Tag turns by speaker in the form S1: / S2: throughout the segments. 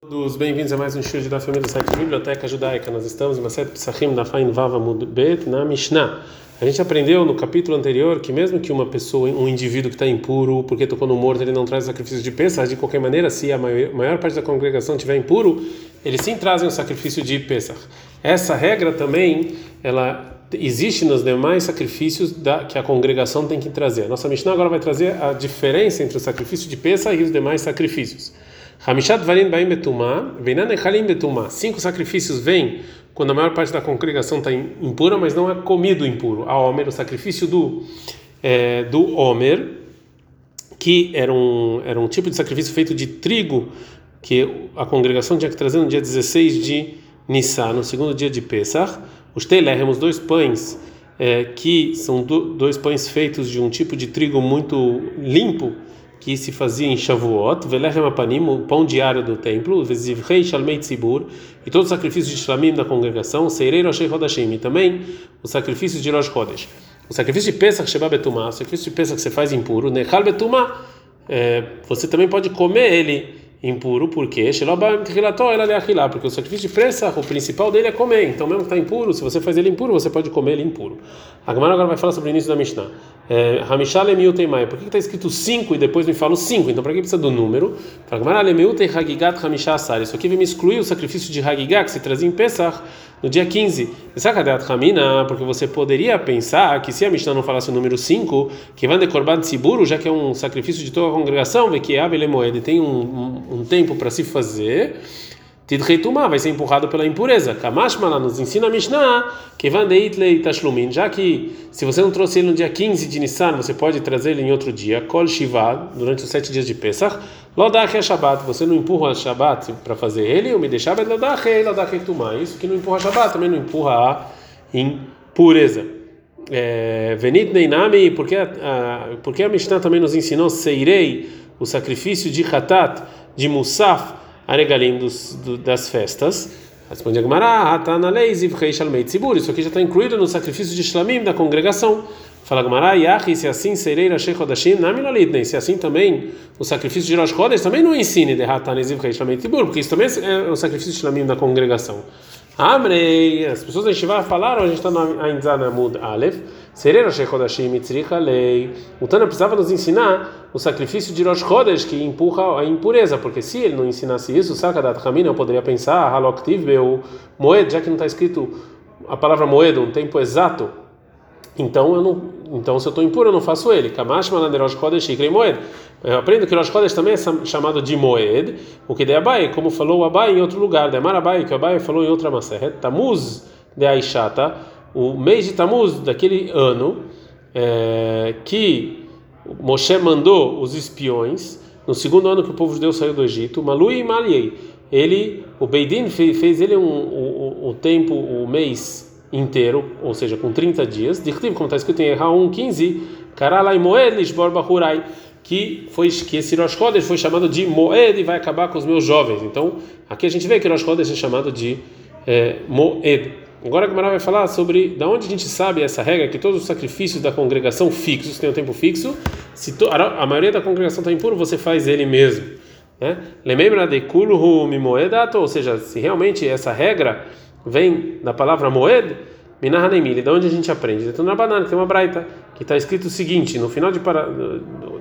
S1: Todos bem-vindos a mais um show da família do site Biblioteca Judaica. Nós estamos em Maset Psachim da Fain Vava Bet na Mishnah. A gente aprendeu no capítulo anterior que mesmo que uma pessoa, um indivíduo que está impuro porque tocou no morto, ele não traz sacrifício de Pesach, de qualquer maneira, se a maior, maior parte da congregação estiver impuro, eles sim trazem o sacrifício de Pesach. Essa regra também, ela existe nos demais sacrifícios da, que a congregação tem que trazer. A nossa Mishnah agora vai trazer a diferença entre o sacrifício de Pesach e os demais sacrifícios. Hamishat Varim Baim Betumá, Veinan Echalim Betumá. Cinco sacrifícios vêm quando a maior parte da congregação está impura, mas não é comido impuro. A Homer, o sacrifício do, é, do Homer, que era um, era um tipo de sacrifício feito de trigo, que a congregação tinha que trazer no dia 16 de Nissan, no segundo dia de Pesach. Os Teilerem, os dois pães, é, que são do, dois pães feitos de um tipo de trigo muito limpo, que se fazia em Shavuot, Velechem Apanim, o pão diário do templo, Vezivrei Shalmei Tzibur, e todos os sacrifícios de Shlamim da congregação, Seirei Roshei Hodashim, e também os sacrifícios de Rosh Chodesh. O sacrifício de Pesach Sheba Betumah, o sacrifício de Pesach que você faz impuro, Nechal Betumah, é, você também pode comer ele impuro, porque porque o sacrifício de Pesach, o principal dele é comer, então mesmo que está impuro, se você faz ele impuro, você pode comer ele impuro. A Gemara agora vai falar sobre o início da Mishnah. Hamishah lemil teimai. Por que está escrito 5 e depois me fala 5? Então para que precisa do número? Gemara lemil tem hagigat hamishah asar. Isso aqui vem me excluir o sacrifício de hagigat que se trazia em Pesach no dia 15. Sacadat Hamina, porque você poderia pensar que se a Mishnah não falasse o número 5, que vai de korban tziburu, já que é um sacrifício de toda a congregação, vê que Abel Moed tem um, um, um tempo para se fazer. Tidreitumá vai ser empurrado pela impureza. Kamashmala nos ensina a Mishnah que vandeitlei tashlumin, já que se você não trouxe ele no dia 15 de Nissan, você pode trazer ele em outro dia, kol shiva, durante os sete dias de Pesach, lodach é Shabbat, você não empurra a Shabbat para fazer ele, ou me deixava lodach é lodach tumá. Isso que não empurra Shabbat também não empurra a impureza. Venit neinami, porque a, porque a Mishnah também nos ensinou seirei, o sacrifício de Hatat, de Musaf, Aregalim dos, do, das festas. Responde a Gemara, isso aqui já está incluído no sacrifício de Shlamim da congregação. Fala Gemara, Yahi, se assim serei Rashi Chodashim, Namilolitne, se assim também o sacrifício de Rosh Chodesh também não ensine de Hataniziv Rei Shlamim Tzibur, porque isso também é o sacrifício de Shlamim da congregação. Amrei, as pessoas da Shiva falaram, a gente está no Ainzan Amud Aleph, Serei Rosh Chodashim Mitzricha Lei. O Tana precisava nos ensinar o sacrifício de Rosh Chodesh, que empurra a impureza, porque se ele não ensinasse isso, Sakadat Hamina, eu poderia pensar, Haloktiv Beu Moed, já que não está escrito a palavra Moed, um tempo exato, então eu não, então se eu estou impuro eu não faço ele. Kamash Rosh Chodesh Ikrei Moed. Eu aprendo que Rosh Chodesh também é chamado de Moed, o que de Abai, como falou o Abai em outro lugar, de Amar Abai, que Abai falou em outra Maseret, Tamuz de Aishata, o mês de Tamuz daquele ano, é, que Moshe mandou os espiões, no segundo ano que o povo de Deus saiu do Egito, Malui e Maliei, ele, o Beidin fez, fez ele um, um, tempo, o mês inteiro, ou seja, com 30 dias, de como está escrito em Raum 15, Karalai Moed Lishbor Bahurai, que foi que esse Rosh Chodesh foi chamado de Moed e vai acabar com os meus jovens. Então, aqui a gente vê que Rosh Chodesh é chamado de é, Moed. Agora a Gemara vai falar sobre da onde a gente sabe essa regra que todos os sacrifícios da congregação fixos têm um tempo fixo. Se to, a maioria da congregação está impuro, você faz ele mesmo. Né? Lembra de kulhu mimoedato, ou seja, se realmente essa regra vem da palavra moed, minahanemili, da onde a gente aprende? Na banana tem uma braita que está escrito o seguinte, no final de para,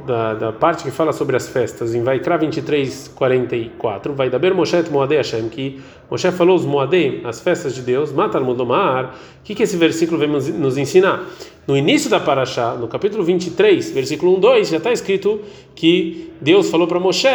S1: da, da parte que fala sobre as festas, em Vaikra 23, 44, vai da Moshe Moadei Hashem, que Moshe falou os Moadei, as festas de Deus, Matar Mudomar, o que, que esse versículo vem nos ensinar? No início da Parashá, no capítulo 23, versículo 1, 2, já está escrito que Deus falou para Moshe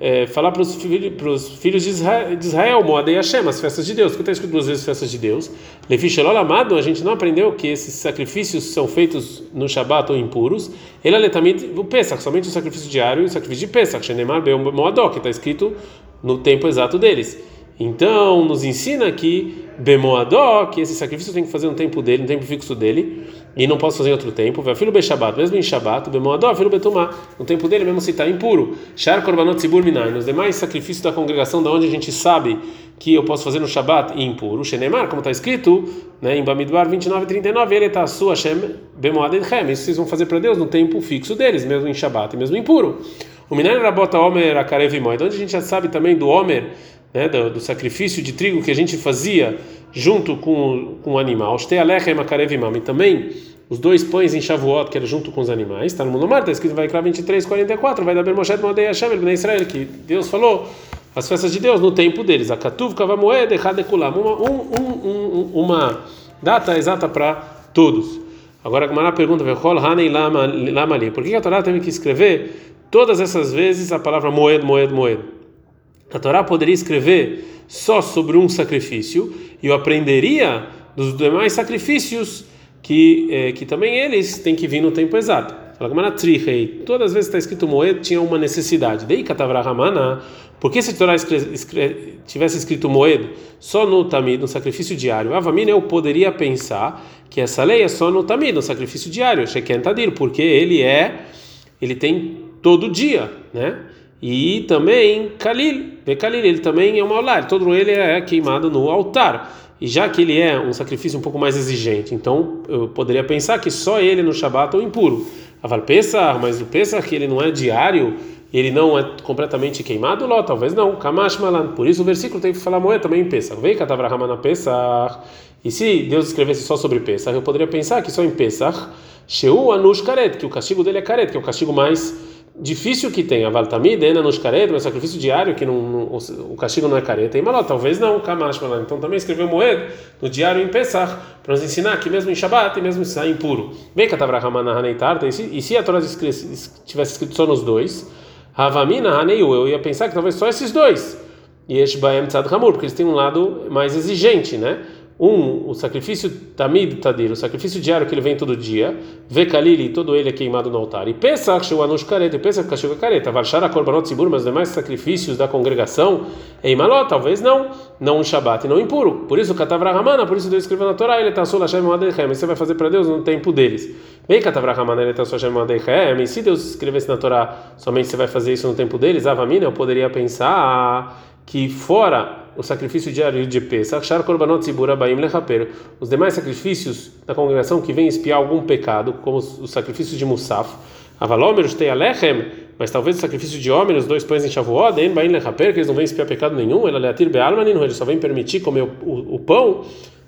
S1: é, falar para os filhos, filhos de Israel, de Israel Moadei Hashem, as festas de Deus, porque está escrito duas vezes festas de Deus. Lefi Shelol Amado, a gente não aprendeu que esses sacrifícios são feitos no Shabat ou impuros. Ele também o Pesach, somente o sacrifício diário e o sacrifício de Pesach, Shenemar Be'om que está escrito no tempo exato deles. Então, nos ensina aqui, Bemoadó, que esse sacrifício tem que fazer no tempo dele, no tempo fixo dele, e não posso fazer em outro tempo. Filho Beshabat, mesmo em Shabat, Bemoadó, filho Betumá, no tempo dele, mesmo se está impuro. Shar Korbanot Zibur Minai, nos demais sacrifícios da congregação, da onde a gente sabe que eu posso fazer no Shabat impuro. Shenemar, como está escrito né, em Bamidbar 29 e 39, ele está sua Hashem Bemoadedchem, isso vocês vão fazer para Deus no tempo fixo deles, mesmo em Shabat e mesmo impuro. O minério era bota Homer a Karevimoid, onde a gente já sabe também do Homer, né, do, do, sacrifício de trigo que a gente fazia junto com, com o animal. E também os dois pães em Shavuot, que era junto com os animais. Está no Mundo Mar, está escrito vai 23, 44, vai dar Bermoshet Modei Hashem, Bnei Israel, que Deus falou as festas de Deus no tempo deles. A Kavamoed Echadekulam. Uma, um, um, um, uma data exata para todos. Agora a Gemara pergunta, por que a Torá teve que escrever todas essas vezes a palavra moed, moed, moed? A Torá poderia escrever só sobre um sacrifício e eu aprenderia dos demais sacrifícios que, eh, que também eles têm que vir no tempo exato. Todas as vezes está escrito moed tinha uma necessidade. Dei Ramana, porque se a Torá tivesse escrito moed só no tamid, no sacrifício diário, Avamina eu poderia pensar que essa lei é só no tamid, no sacrifício diário, Sheken porque ele é, ele tem todo dia, né? E também Kalil, Kalil, ele também é um altar, todo ele é queimado no altar. E já que ele é um sacrifício um pouco mais exigente, então eu poderia pensar que só ele no Shabat é impuro. Aval Pesach, mas o Pesach ele não é diário, ele não é completamente queimado, Ló, talvez não. Kamash Malan. Por isso o versículo tem que falar moeda também em Pesach. Vei Katavrahamana Pesach. E se Deus escrevesse só sobre Pesach, eu poderia pensar que só em Pesach, Sheu Anush Karet, que o castigo dele é Karet, que é o castigo mais difícil que tem. Aval Tamid, Ena Anush Karet, mas sacrifício diário, que não, não, o castigo não é Karet. E Maló, talvez não, Kamash Malan. Então também escreveu moeda no diário em Pesach, para nos ensinar que mesmo em Shabbat e mesmo em impuro. Vem Katavrahamana Haneitarta. E se a Torá tivesse escrito só nos dois, Havamina Haneiu, eu ia pensar que talvez só esses dois. E Eshbaem Tzad Hamur, porque eles têm um lado mais exigente, né? Um, o sacrifício Tamid Tadir, o sacrifício diário que ele vem todo dia, vê Kalili, todo ele é queimado no altar. E Pesach, Shuanush Kareta, e Pesach Kashuva Kareta, Varshara Korbanot Sibur, mas demais sacrifícios da congregação, em Maló, talvez não, não um Shabat e não impuro. Por isso, Katavrahamana, por isso Deus escreveu na Torá, ele está solo Hashem Madechem, você vai fazer para Deus no tempo deles. Vem Katavrahamana, ele está solo Hashem Madechem, e se Deus escrevesse na Torá, somente você vai fazer isso no tempo deles, Avamina, eu poderia pensar que fora o sacrifício diário de Pesach, os demais sacrifícios da congregação que vêm espiar algum pecado, como os sacrifícios de Musaf, Avalomer, Shtei Alechem, mas talvez o sacrifício de homem, os dois pães em Shavuot, em Baim Lechaper, que eles não vêm espiar pecado nenhum, Bealmanin, eles só vêm permitir comer o, o, o pão,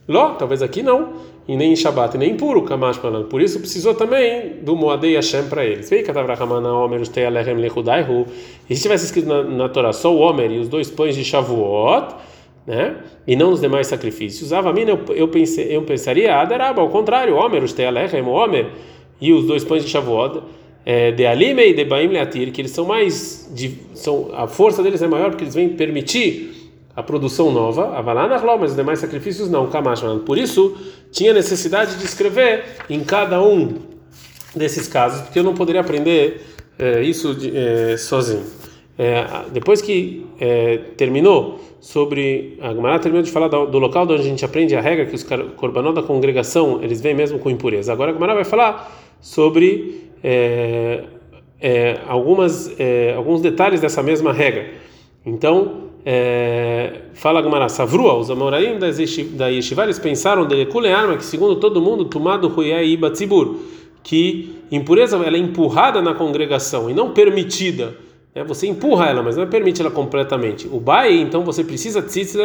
S1: Ló, talvez aqui não, e nem em Shabbat, nem em puro, Kamash Malan. Por isso precisou também do Moadei Hashem para eles. Vei Katavrahamana Omer Ustei Alechem Lechudaihu. E se tivesse escrito na, na Torá só o Omer e os dois pães de Shavuot, né? E não os demais sacrifícios. Avamina, eu, eu, pensei, eu pensaria, Adaraba, ao contrário, Omer Ustei Alechem, Omer e os dois pães de Shavuot. É, de Alime e de Baim Leatir, que eles são mais. De, são, a força deles é maior porque eles vêm permitir a produção nova, Avalanarló, mas os demais sacrifícios não, Kamash. Por isso, tinha necessidade de escrever em cada um desses casos, porque eu não poderia aprender é, isso de, é, sozinho. É, depois que terminou sobre a Gemara terminou de falar do, do, local onde a gente aprende a regra que os corbanó da congregação eles vêm mesmo com impureza. Agora a Gemara vai falar sobre algumas alguns detalhes dessa mesma regra. Então é, fala Gamara, Savrua, os Amoraim da Yeshiva, eles pensaram de Kulearma, que segundo todo mundo, Tumado Huyai Iba Tzibur, que impureza ela é empurrada na congregação e não permitida. É, você empurra ela, mas não permite ela completamente. O Bai, então você precisa tzitz.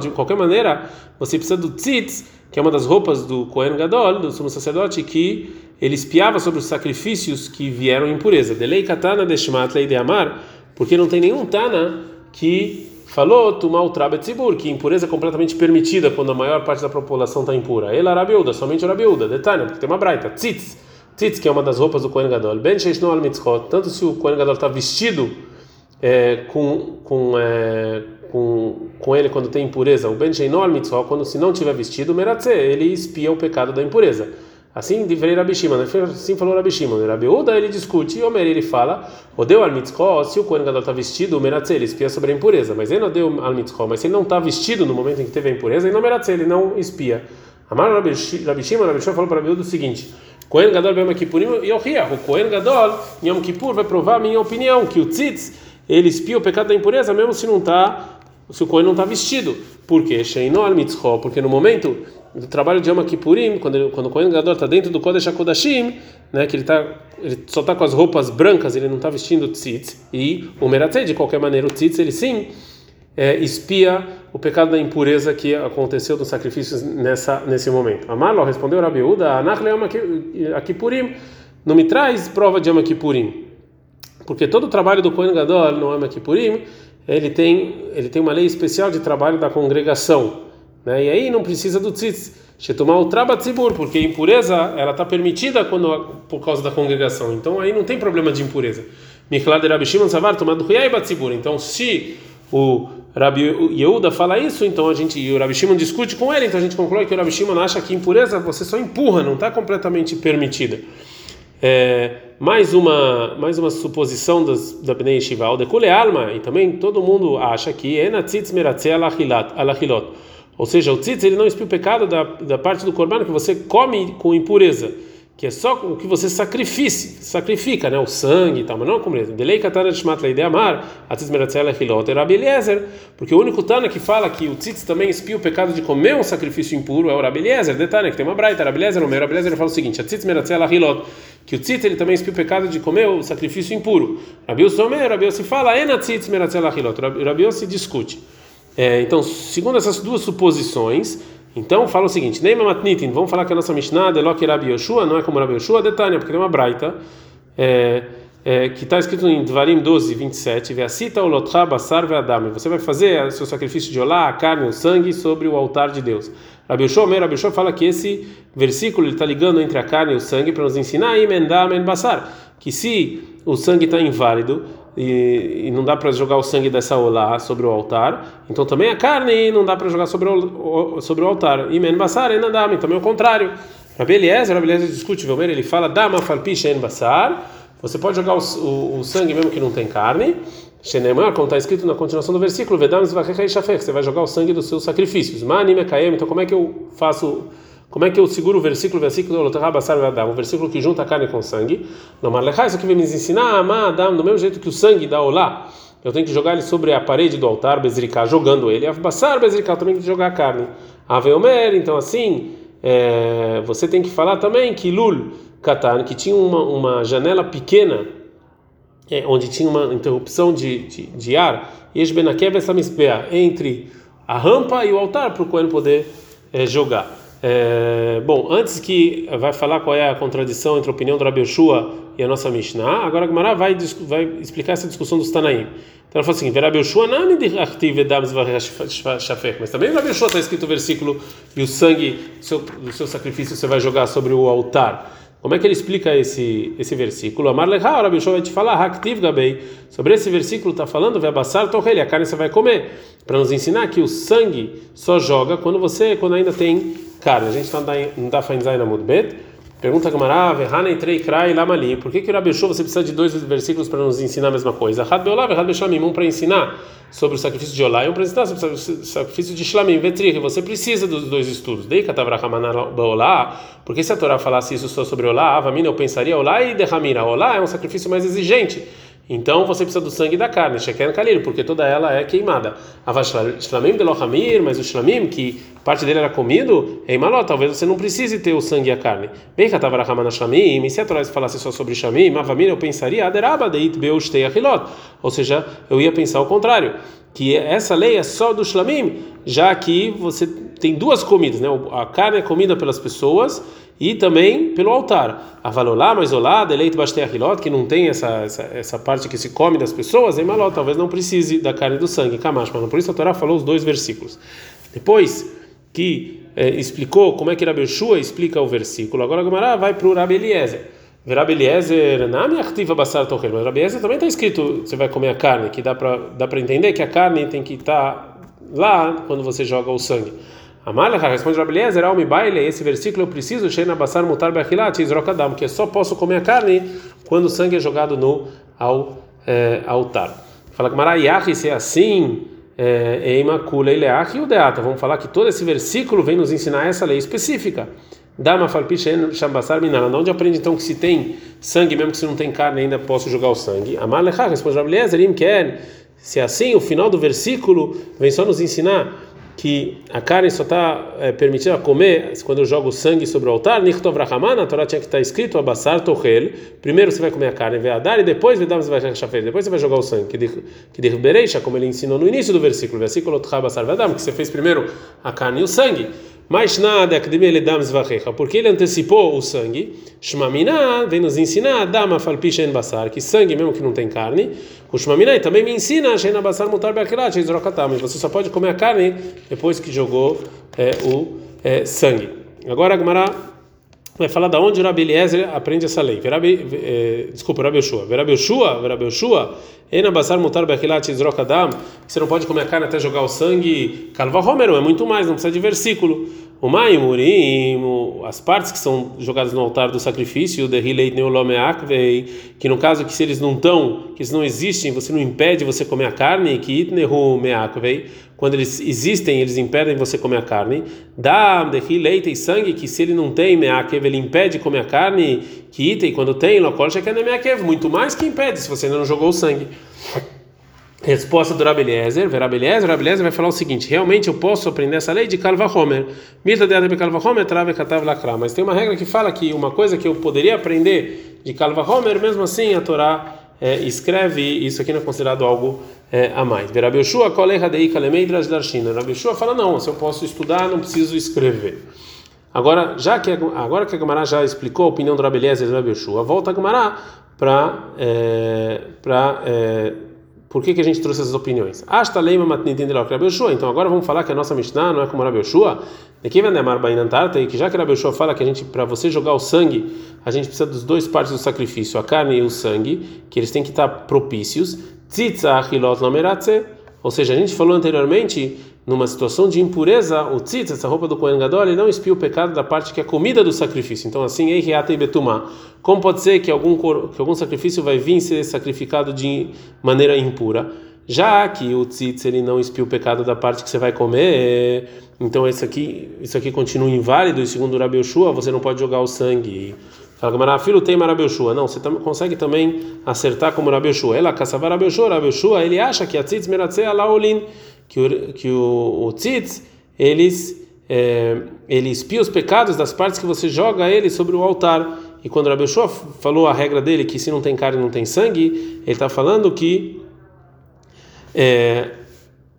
S1: De qualquer maneira, você precisa do tzitz, que é uma das roupas do Kohen Gadol, do sumo sacerdote, que ele espiava sobre os sacrifícios que vieram impureza. Delei katana deshmat lei de amar, porque não tem nenhum tana que Falou Tumal Trabetzibur, que impureza é completamente permitida quando a maior parte da população está impura. Ela Rabiuda, somente Rabiuda. Detalhe, porque tem uma braita. Tzitz. Tzitz, que é uma das roupas do Kohen Gadol. Ben Sheishno al Mitzchot. Tanto se o Kohen Gadol está vestido é, com, com, é, com, com ele quando tem impureza, o Ben Sheishno al Mitzchot, quando se não tiver vestido, Meratze, ele espia o pecado da impureza. Assim difere Rabi Shimon, assim falou Rabi Shimon. Rabi ele discute e Omer ele fala, Odeu al mitzvah, se o Kohen Gadol está vestido, o Meratze, ele espia sobre a impureza, mas ele não deu al mitzvah, mas se ele não está vestido no momento em que teve a impureza, ele não Meratze, ele não espia. Amar Rabi Shimon, Rabi Shimon falou para Rabi o seguinte, Kohen Gadol Yom Kippurim e o Kohen Gadol Yom Kippur vai provar a minha opinião, que o tzitz, ele espia o pecado da impureza mesmo se não está se o Kohen não está vestido. Por quê? Porque no momento do trabalho de Yom Kippurim, quando, ele, quando o Kohen Gadol está dentro do Kodesh HaKodashim, né, que ele, tá, ele só está com as roupas brancas, ele não está vestindo tzitz, e o Meratzei, de qualquer maneira, o tzitz, ele sim é, espia o pecado da impureza que aconteceu dos sacrifícios nessa, nesse momento. Amarlo respondeu Rabi Uda, Anach Yom Kippurim, não me traz prova de Yom Kippurim, porque todo o trabalho do Kohen Gadol no Yom Kippurim, ele tem, ele tem uma lei especial de trabalho da congregação, né? E aí não precisa do tzitz, shetumar o trabatzibur, porque impureza ela está permitida quando por causa da congregação. Então aí não tem problema de impureza. Mikhlad Rabi Shimon Savar tomando huyai batzibur. Então se o Rabi Yehuda fala isso, então a gente e o Rabi Shimon discute com ele, então a gente conclui que o Rabi Shimon acha que impureza você só empurra, não está completamente permitida. É, mais uma mais uma suposição das, da Bnei Yeshiva, o alma, e também todo mundo acha que enatzitz meratzeh alachilot ou seja, o tzitz ele não expia o pecado da, da parte do corban que você come com impureza, que é só o que você sacrifice, sacrifica, né, o sangue e tal, mas não com impureza. Delei katana shmat leide amar, atzitz meratzela hilot Rabi Eliezer, porque o único tana que fala que o tzitz também expia o pecado de comer um sacrifício impuro é o Rabi Eliezer, detalhe que tem uma braita, Rabi Eliezer, o meu Rabi Eliezer fala o seguinte, atzitz meratzela hilot, que o tzitz ele também expia o pecado de comer o sacrifício impuro. Rabi Yosomer, Rabi Yossi fala, ena tzitz meratzela hilot, Rabi Yossi discute. É, então, segundo essas duas suposições, então fala o seguinte: Neima Matnitin, vamos falar que a nossa Mishnah de Loki Rabi Yoshua não é como Rabi Yoshua, Detânia, porque tem uma braita é, é, que está escrito em Dvarim 12, 27, Veacita olotcha basar ve'adam. Você vai fazer seu sacrifício de olá, a carne, o sangue sobre o altar de Deus. Rabi Yoshua, meu Rabi Yoshua fala que esse versículo está ligando entre a carne e o sangue para nos ensinar, emendam en basar, que se o sangue está inválido, e, e não dá para jogar o sangue dessa olá sobre o altar, então também a carne não dá para jogar sobre o, sobre o altar. E men basar en adam, também o contrário. Rabi Eliezer, Rabi Eliezer discute, ver, ele fala dama falpicha en basar, você pode jogar o, o, o, sangue mesmo que não tem carne. Shenemar, como está escrito na continuação do versículo, Vedam você vai jogar o sangue dos seus sacrifícios. Mani então como é que eu faço como é que eu seguro o versículo, versículo o versículo que junta a carne com o sangue? Não, mas isso aqui vai me ensinar a Adam, do mesmo jeito que o sangue dá olá, eu tenho que jogar ele sobre a parede do altar, bezricar, jogando ele. Abassar, bezricar, também tem que jogar a carne. Aveomer, então assim, é, você tem que falar também que Lul, Katan, que tinha uma, uma janela pequena, é, onde tinha uma interrupção de, de, de ar, entre a rampa e o altar, para o Cohen poder é, jogar. É, bom, antes que vai falar qual é a contradição entre a opinião do Rabi Yoshua e a nossa Mishnah, agora a Gemara vai, vai explicar essa discussão dos Tanaim. Então ela fala assim: Rabi Yoshua não mas também Rabi Yoshua está escrito o versículo e o sangue seu, do seu sacrifício você vai jogar sobre o altar. Como é que ele explica esse esse versículo? Amar leha, Rabi Yoshua vai te falar, Haktiv gabei. Sobre esse versículo está falando, vai passar torrelha, a carne você vai comer, para nos ensinar que o sangue só joga quando você quando ainda tem carne. A gente está não dá fain zain amud bet. Pergunta Gamara, Verhana entrei krai lamali. Por que que Rabeshô você precisa de dois versículos para nos ensinar a mesma coisa? Had beolá, had beshlamim, um para ensinar sobre o sacrifício de olá e um para ensinar sobre o sacrifício de shlamim, que você precisa dos dois estudos. Dei katavrahamana beolá, porque se a Torá falasse isso só sobre olá, avamina eu pensaria olá e derramira. Olá é um sacrifício mais exigente. Então você precisa do sangue da carne, Sheken Kalil, porque toda ela é queimada. Shlamim de Lohamir, mas o Shlamim, que parte dele era comido, é Imaló, talvez você não precise ter o sangue e a carne. Bem Katavarahamana Shlamim, e se a Torá falasse só sobre Shlamim, Mavamir, eu pensaria, Aderaba deit beustei achilot. Ou seja, eu ia pensar o contrário, que essa lei é só do Shlamim, já que você tem duas comidas, né? A carne é comida pelas pessoas e também pelo altar. Avalolá, mas olá, deleite bastei achilot, que não tem essa, essa, essa parte que se come das pessoas, em maló, talvez não precise da carne do sangue, camacho, mas por isso a Torá falou os dois versículos. Depois que é, explicou como é que Rabi Shua explica o versículo, agora a Gemara vai para o Rabi Eliezer. Rabi Eliezer, na minha ativa basar tocher, mas Rabi Eliezer também está escrito, você vai comer a carne, que dá para dá para entender que a carne tem que estar tá lá quando você joga o sangue. Amalha responde Rabeliezer, Almi baile, esse versículo eu preciso, Sheina Basar Mutar Bechilat, Izrokadam, que só posso comer a carne quando o sangue é jogado no ao, é, altar. Fala que Maraiachi, se é assim, é, Eima Kula Ileach Udeata. Vamos falar que todo esse versículo vem nos ensinar essa lei específica. Dama Falpishen Shambasar Minana. Onde aprende então que se tem sangue, mesmo que se não tem carne, ainda posso jogar o sangue? Amalha responde Rabeliezer, Im quer. Se é assim, o final do versículo vem só nos ensinar que a carne só está é, permitida comer quando eu jogo sangue sobre o altar, Nichtov Rahamah, na Torá tinha que estar tá escrito Abassar Tohel. Primeiro você vai comer a carne, dar e depois Vedam você vai depois você vai jogar o sangue. Que derrubereisha, como ele ensinou no início do versículo, versículo Tchabassar Vedam, que você fez primeiro a carne e o sangue. Mas nada, porque ele antecipou o sangue. Shmamina vem nos ensinar, dama falpishen basar, que sangue mesmo que não tem carne. O Shmamina também me ensina, sheina basar mutar mas você só pode comer a carne depois que jogou é, o é, sangue. Agora a Gemara vai falar da onde o Rabi Eliezer aprende essa lei. Verabi, eh, desculpa, Rabi Yoshua. Verabi Yoshua, Verabi Yoshua, Ena basar mutar bechilat izrokadam, você não pode comer a carne até jogar o sangue. Calva Romero, é muito mais, não precisa de versículo. O Maimurim, as partes que são jogadas no altar do sacrifício, o derrileit neolomeakvei, que no caso que se eles não estão, que eles não existem, você não impede você comer a carne, que itnehu meakvei, quando eles existem, eles impedem você comer a carne. Dá derrileit e sangue, que se ele não tem meakev, ele impede comer a carne, que item, quando tem, lokol shekene meakev, muito mais que impede, se você ainda não jogou o sangue. Resposta do Rabeliezer, Rabeliezer, Rabeliezer vai falar o seguinte: realmente eu posso aprender essa lei de Kalva Homer. Mita de Adebe Kalva Homer, Trave Katav Lakra. Mas tem uma regra que fala que uma coisa que eu poderia aprender de Kalva Homer, mesmo assim a Torá é, escreve isso aqui não é considerado algo é, a mais. Rabi Yoshua, Koleha Dei Kalemeidrash Darshina. Rabi Yoshua fala: não, se eu posso estudar, não preciso escrever. Agora, já que agora que a Gemara já explicou a opinião do Rabeliezer e do Rabi Yoshua, volta a Gemara para é, é, por que, que a gente trouxe essas opiniões? Asta leima. Então agora vamos falar que a nossa Mishnah não é como Rabi Yoshua. Aqui vem e que já que Rabi Yoshua fala que a gente, para você jogar o sangue, a gente precisa dos dois partes do sacrifício, a carne e o sangue, que eles têm que estar propícios. Tzitza achilot lameratze. Ou seja, a gente falou anteriormente numa situação de impureza, o tzitz, essa roupa do Kohen Gadol, ele não espia o pecado da parte que é comida do sacrifício. Então, assim, Eihiata e Betumá. Como pode ser que algum, que algum sacrifício vai vir ser sacrificado de maneira impura? Já que o tzitz, ele não espia o pecado da parte que você vai comer, então isso aqui, isso aqui continua inválido, e segundo o Rabi Yoshua, você não pode jogar o sangue. Fala Gamara, filho tem Rabi Yoshua. Não, você consegue também acertar como Rabi Yoshua. Ela caçava Rabi Yoshua, ele acha que a tzitz meratze alaolin que o, que o, tzitz, eles, é, ele espia os pecados das partes que você joga ele sobre o altar. E quando Rabi Yoshua falou a regra dele que se não tem carne não tem sangue, ele está falando que é,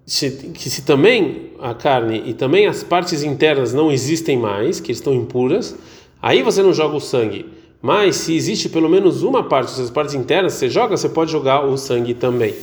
S1: se, que se também a carne e também as partes internas não existem mais, que estão impuras, aí você não joga o sangue. Mas se existe pelo menos uma parte, as partes internas você joga, você pode jogar o sangue também.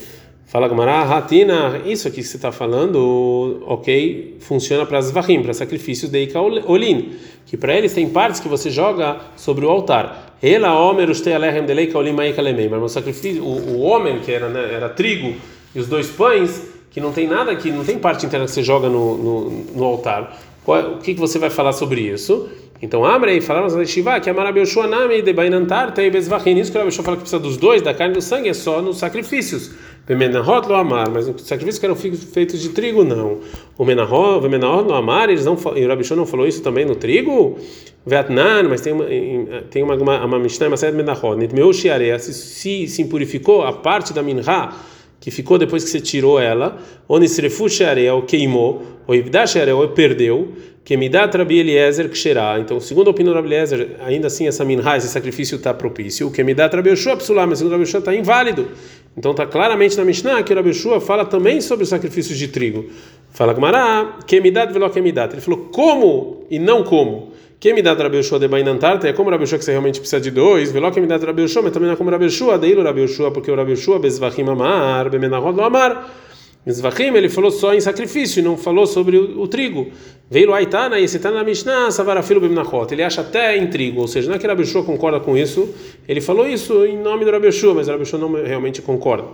S1: Fala Gamara, Ratina, isso aqui que você está falando, ok, funciona para as vahim, para sacrifícios de Olin, que para eles tem partes que você joga sobre o altar. Ela, Homer, os Tealehem de Leika Olim Maikalemei, mas o sacrifício, o, homem, que era, né, era trigo, e os dois pães, que não tem nada, que não tem parte interna que você joga no, no, no altar. Qual, o que, que você vai falar sobre isso? Então, Amrei, falaram na Shiva que a Nami de Bainantar tem Bezvachin. Isso que a Rabioshua fala que precisa dos dois, da carne e do sangue, é só nos sacrifícios. Menahot lo amar, mas os sacrifícios que eram feitos de trigo, não. O Menahot, o lo amar, eles não, e o Rabishon não falou isso também no trigo? Vetnan, mas tem uma, tem uma, uma, Mishnah, uma série de Menahot. Nitmeu Shiarea, se, se, impurificou a parte da Minha, que ficou depois que você tirou ela, Onisrefu Shiarea, ou queimou, ou Ivda Shiarea, ou perdeu, que dá Rabi Eliezer Ksherá. Então, segundo a opinião do Rabi Eliezer, ainda assim essa minha, esse sacrifício está propício. O que me dá Rabi Yoshua mas segundo Rabi está inválido. Então, está claramente na Mishnah que o Rabi fala também sobre os sacrifícios de trigo. Fala Gmará, que dá velo que dá. Ele falou como e não como. Que me dá Rabi Yoshua de Bainantarte é como Rabi Yoshua que você realmente precisa de dois. Velo que me dá Rabi Yoshua, mas também não é como Rabi Yoshua. Daí o Rabi Yoshua, porque o Rabi Yoshua bezvachim amar, bemenahod amar. Mizvachim, ele falou só em sacrifício, não falou sobre o, o trigo. Veio Aitana e esse tá na Mishnah, Savarafilo Bimnachot. Ele acha até em trigo, ou seja, não é que Rabi Shua concorda com isso, ele falou isso em nome do Rabi Shua, mas Rabi Shua não realmente concorda.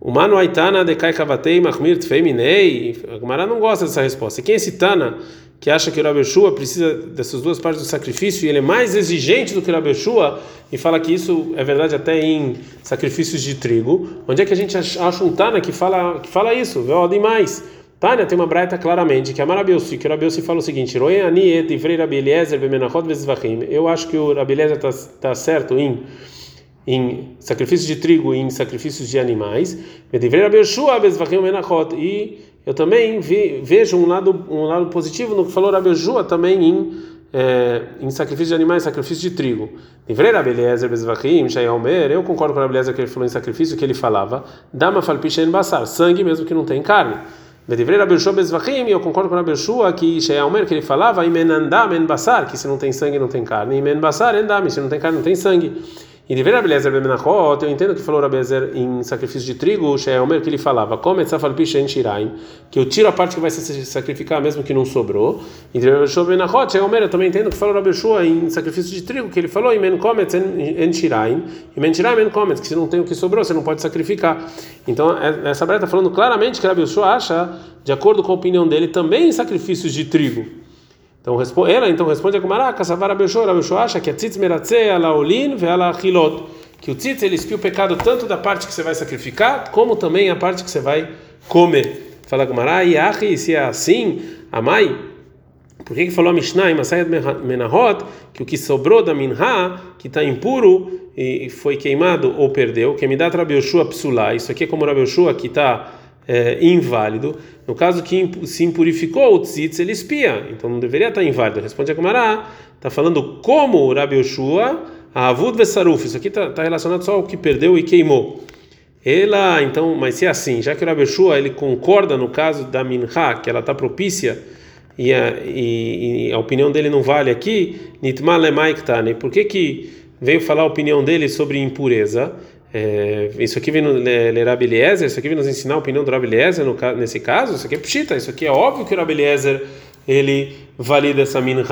S1: O Mano Aitana de Kai Kavatei Mahmir Tfeiminei, a Gemara não gosta dessa resposta. Quem é esse Tana que acha que o Rabi Shua precisa dessas duas partes do sacrifício e ele é mais exigente do que o Rabi Shua e fala que isso é verdade até em sacrifícios de trigo? Onde é que a gente acha um Tana que fala, que fala isso? Vê demais. Tânia tem uma braita claramente que a Marabilsi, que o Rabielsi fala o seguinte: Eu acho que o Rabieliezer está tá certo em em sacrifícios de trigo e em sacrifícios de animais. E eu também vi, vejo um lado um lado positivo no que falou Rabi Yoshua também em é, em sacrifício de animais, sacrifício de trigo. Rabi eu concordo com Rabi Eliezer que ele falou em sacrifício, que ele falava, Dama falpishen basar, sangue mesmo que não tem carne. Rabi eu concordo com Rabi Yoshua que que ele falava, Imenandam en basar, que se não tem sangue não tem carne, Imen basar endam, se não tem carne não tem sangue. E de ver Abeliezer Bemenachot, eu entendo que falou Abeliezer em sacrifício de trigo, Sheomer, que ele falava, come tzafalpisha en shiraim, que eu tiro a parte que vai se sacrificar mesmo que não sobrou. E de ver Benachot, Sheomer, eu também entendo que falou Abelshua em sacrifício de trigo, que ele falou, imen comet en shiraim, imen shiraim en comet, que se não tem o que sobrou, você não pode sacrificar. Então, essa breta está falando claramente que Abelshua acha, de acordo com a opinião dele, também em sacrifícios de trigo. Então ela então responde a Kumara, Kasavara Beshor, Beshor acha que a tzitz meratzeh ala olin ve ala chilot, que o tzitz ele espia o pecado tanto da parte que você vai sacrificar, como também a parte que você vai comer. Fala Kumara, e se é assim, a mãe, por que, que falou a Mishnah em Menahot que o que sobrou da Minha, que está impuro e foi queimado ou perdeu, que me dá Rabi Yoshua psulá, isso aqui é como Rabi Yoshua que está é, inválido. No caso que se impurificou o tzitz, ele espia, então não deveria estar inválido. Responde a Gamará, está falando como o Rabi Yoshua, a Avud Vesaruf, isso aqui está tá relacionado só ao que perdeu e queimou. Ela, então, mas se é assim, já que o Rabi Yoshua, ele concorda no caso da Minha, que ela está propícia, e a, e, e a, opinião dele não vale aqui, Nitma Lemaiktane, por que que veio falar a opinião dele sobre impureza? É, isso aqui vem no Rabi Eliezer, isso aqui vem nos ensinar a opinião do Rabi Eliezer no, nesse caso, isso aqui é pshita, isso aqui é óbvio que o Rabi Eliezer ele valida essa minha.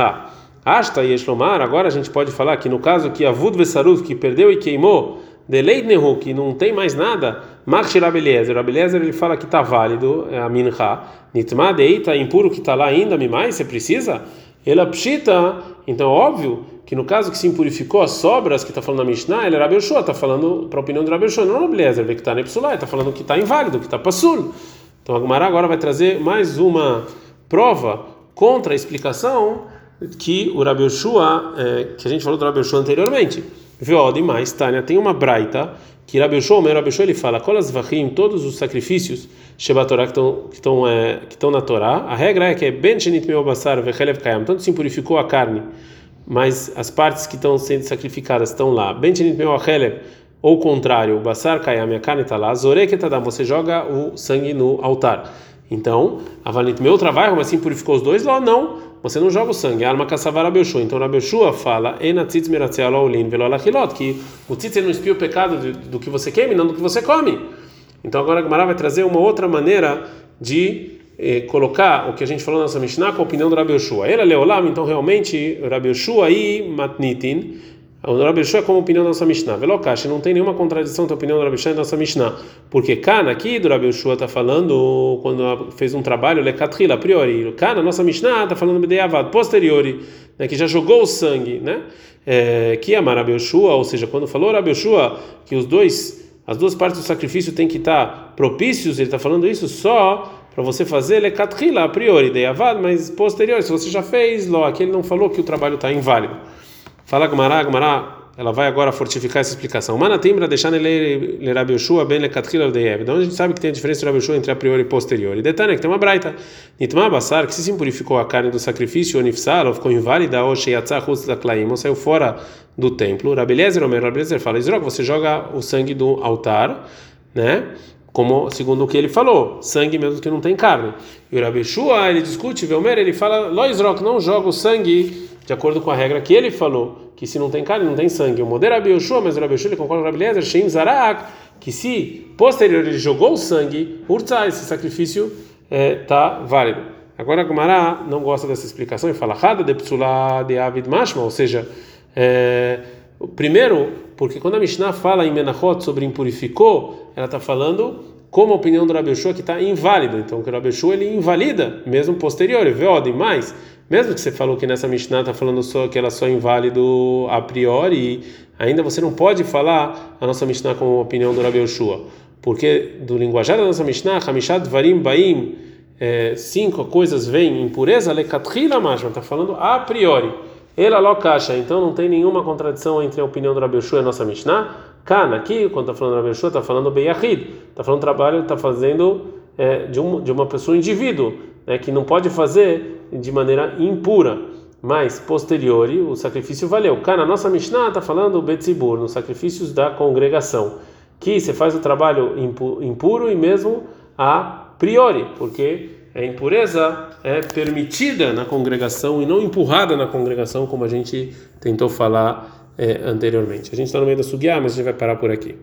S1: Asta e Eshlomar, agora a gente pode falar que no caso que Avud Vesaruz, que perdeu e queimou, Deleit Nehu, que não tem mais nada, Marchi Rabi Eliezer, Rabi Eliezer ele fala que está válido, é a minha. Nitma Deita, impuro que está lá ainda, me mais, você precisa? Ela pshita, então óbvio que no caso que se impurificou as sobras que está falando na Mishnah, ele é Rabi está falando para a opinião do Rabi Yoshua, não Lezer, que está na Epsulá, está falando que está inválido, que está passul. Então a Gemara agora vai trazer mais uma prova contra a explicação que o Rabi Yoshua, é, que a gente falou do Rabi Yoshua anteriormente. Viu, demais, Tânia, tem uma braita que Rabi Yoshua, o Rabi Yoshua, ele fala, colas vachim, todos os sacrifícios Shebatorá que estão é, na Torá, a regra é que é ben shenit meu basar vechelev kayam, tanto se impurificou a carne mas as partes que estão sendo sacrificadas estão lá. Bentinit meu ou contrário, o basar kayam, a carne está lá. Zoreketadam, você joga o sangue no altar. Então, avalit meu trabalho, mas assim purificou os dois? Lá não, você não joga o sangue. Alma kassavara belshua. Então, a belshua fala, enatzitz meratzeal olin velolachilot, que o tzitz não espia o pecado do, do que você queima, não do que você come. Então, agora a Gemara vai trazer uma outra maneira de eh, colocar o que a gente falou na nossa Mishnah com a opinião do Rabi Yoshua. É Leolam, então realmente Rabi Yoshua e Matnitin, o Rabi Yoshua é como a opinião da nossa Mishnah. Velokash, não tem nenhuma contradição com a opinião do Rabi Yoshua da nossa Mishnah. Porque Kana aqui do Rabi Yoshua está falando, quando fez um trabalho, Lekatrila, a priori. Kana, nossa Mishnah, está falando Bedeavad, posteriori, né, que já jogou o sangue, né? É, que ama Rabi Yoshua, ou seja, quando falou Rabi Yoshua que os dois, as duas partes do sacrifício têm que estar propícios, ele está falando isso só para você fazer lekatrila a priori, de avad, mas posterior, se você já fez, lo, aqui ele não falou que o trabalho está inválido. Fala Gmará, Gmará, ela vai agora fortificar essa explicação. Mana timbra deixar ele Rabi Yoshua ben lekatrila de ev. Então a gente sabe que tem a diferença de Rabi entre a priori e posterior. E que tem uma braita. Nitma basar, que se impurificou a carne do sacrifício, onifsal, ou ficou inválida, ou sheyatzah chutz da klaim, ou saiu fora do templo. Rabi Eliezer, Omer, Rabi Eliezer fala, Israel, você joga o sangue do altar, né? Como segundo o que ele falou, sangue mesmo que não tem carne. E o Rabi Shua, ele discute, Velmer, ele fala, Loisrock não joga o sangue de acordo com a regra que ele falou, que se não tem carne, não tem sangue. O modelo Rabi Shua, mas o Rabi Shua, ele concorda com o Rabi Lezer, Shem Zarak, que se posterior ele jogou o sangue, urza, esse sacrifício está é, tá válido. Agora Gumará não gosta dessa explicação e fala, Hada de Psula de Avid Mashma, ou seja, é, primeiro, porque quando a Mishnah fala em Menachot sobre impurificou, ela está falando como a opinião do Rabi Yoshua que está inválida. Então, que o Rabi Yoshua ele invalida, mesmo posterior, vê mais. Mesmo que você falou que nessa Mishnah está falando só que ela só é inválido a priori, ainda você não pode falar a nossa Mishnah como a opinião do Rabi Yoshua. Porque do linguajar da nossa Mishnah, Hamishat Varim Baim, é, cinco coisas vêm impureza, Lekatrila Mashma, está falando a priori. Ela locacha, então não tem nenhuma contradição entre a opinião do Rabi e a nossa Mishnah. Kana, aqui, quando está falando Rabi Yoshua, está falando Beyahid, está falando trabalho, está fazendo é, de, um, de uma pessoa, indivíduo, né, que não pode fazer de maneira impura. Mas, posteriori, o sacrifício valeu. Cara, a nossa Mishnah está falando Betzibur, nos sacrifícios da congregação, que você faz o trabalho impuro e mesmo a priori, porque a impureza é permitida na congregação e não empurrada na congregação, como a gente tentou falar é, anteriormente. A gente está no meio da sugiá, mas a gente vai parar por aqui.